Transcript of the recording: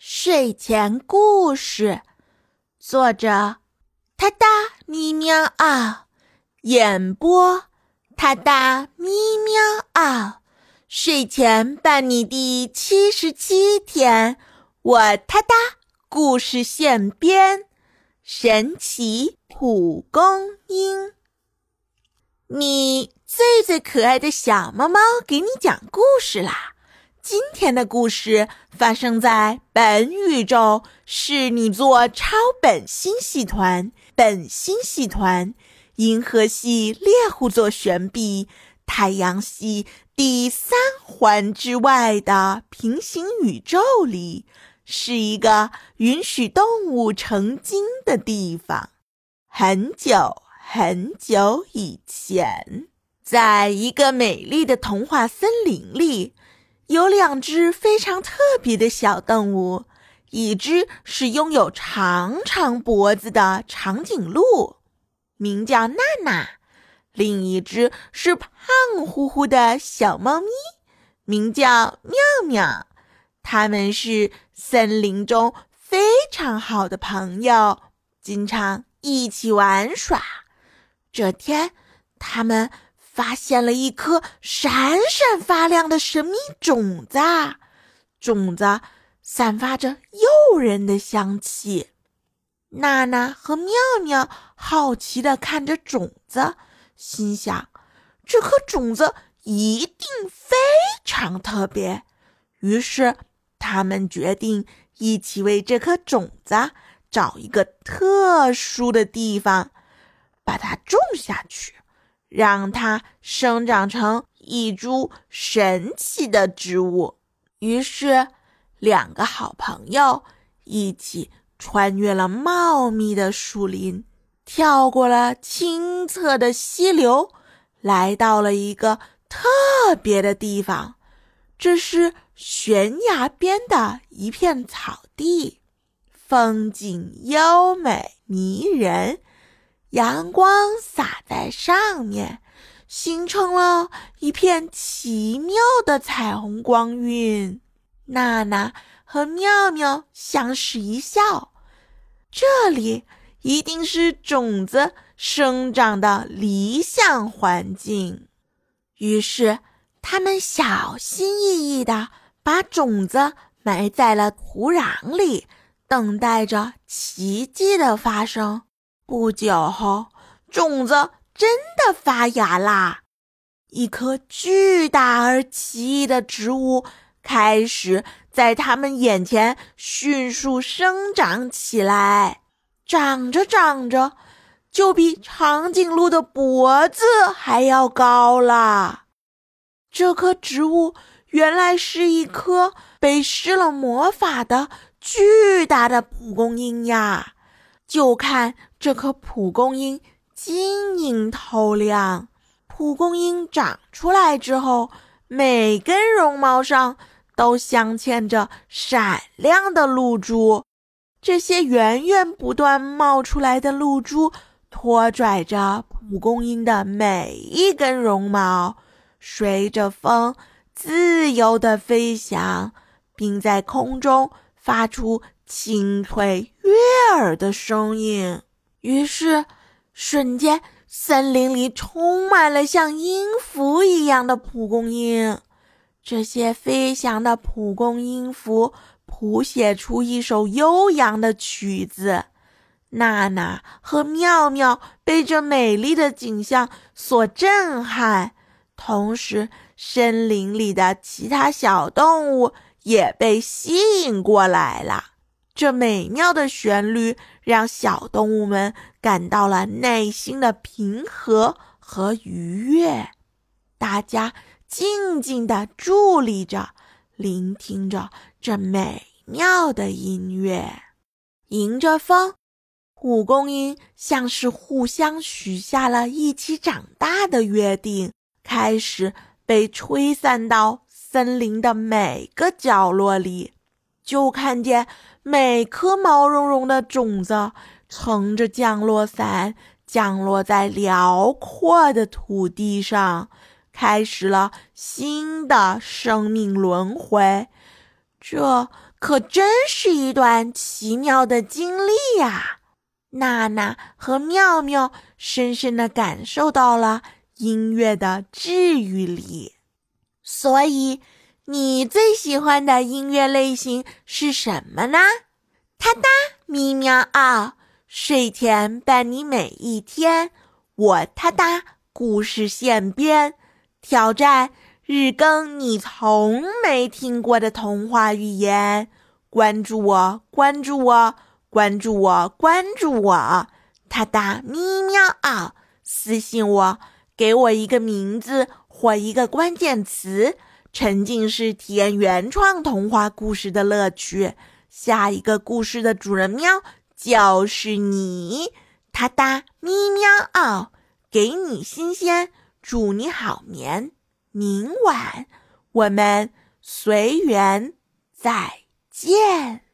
睡前故事，作者：他哒咪喵嗷，演播：他哒咪喵嗷。睡前伴你第七十七天，我他哒故事现编，神奇蒲公英。你最最可爱的小猫猫，给你讲故事啦！今天的故事发生在本宇宙侍女座超本星系团、本星系团、银河系猎户座旋臂、太阳系第三环之外的平行宇宙里，是一个允许动物成精的地方。很久很久以前，在一个美丽的童话森林里。有两只非常特别的小动物，一只是拥有长长脖子的长颈鹿，名叫娜娜；另一只是胖乎乎的小猫咪，名叫妙妙。它们是森林中非常好的朋友，经常一起玩耍。这天，它们。发现了一颗闪闪发亮的神秘种子，种子散发着诱人的香气。娜娜和妙妙好奇地看着种子，心想：这颗种子一定非常特别。于是，他们决定一起为这颗种子找一个特殊的地方，把它种下去。让它生长成一株神奇的植物。于是，两个好朋友一起穿越了茂密的树林，跳过了清澈的溪流，来到了一个特别的地方。这是悬崖边的一片草地，风景优美迷人。阳光洒在上面，形成了一片奇妙的彩虹光晕。娜娜和妙妙相视一笑，这里一定是种子生长的理想环境。于是，他们小心翼翼地把种子埋在了土壤里，等待着奇迹的发生。不久后，种子真的发芽啦！一棵巨大而奇异的植物开始在他们眼前迅速生长起来。长着长着，就比长颈鹿的脖子还要高了。这棵植物原来是一颗被施了魔法的巨大的蒲公英呀！就看这颗蒲公英晶莹透亮。蒲公英长出来之后，每根绒毛上都镶嵌着闪亮的露珠。这些源源不断冒出来的露珠，拖拽着蒲公英的每一根绒毛，随着风自由地飞翔，并在空中发出。清脆悦耳的声音，于是瞬间森林里充满了像音符一样的蒲公英。这些飞翔的蒲公英符谱写出一首悠扬的曲子。娜娜和妙妙被这美丽的景象所震撼，同时森林里的其他小动物也被吸引过来了。这美妙的旋律让小动物们感到了内心的平和和愉悦。大家静静地伫立着，聆听着这美妙的音乐。迎着风，蒲公英像是互相许下了一起长大的约定，开始被吹散到森林的每个角落里。就看见每颗毛茸茸的种子乘着降落伞，降落在辽阔的土地上，开始了新的生命轮回。这可真是一段奇妙的经历呀！娜娜和妙妙深深的感受到了音乐的治愈力。所以，你最喜欢的音乐类型是什么呢？哒哒咪喵嗷，睡前伴你每一天。我哒哒故事现编，挑战。日更你从没听过的童话语言，关注我，关注我，关注我，关注我！哒哒咪喵嗷，私信我，给我一个名字或一个关键词，沉浸式体验原创童话故事的乐趣。下一个故事的主人喵就是你！哒哒咪喵哦，给你新鲜，祝你好眠。明晚我们随缘再见。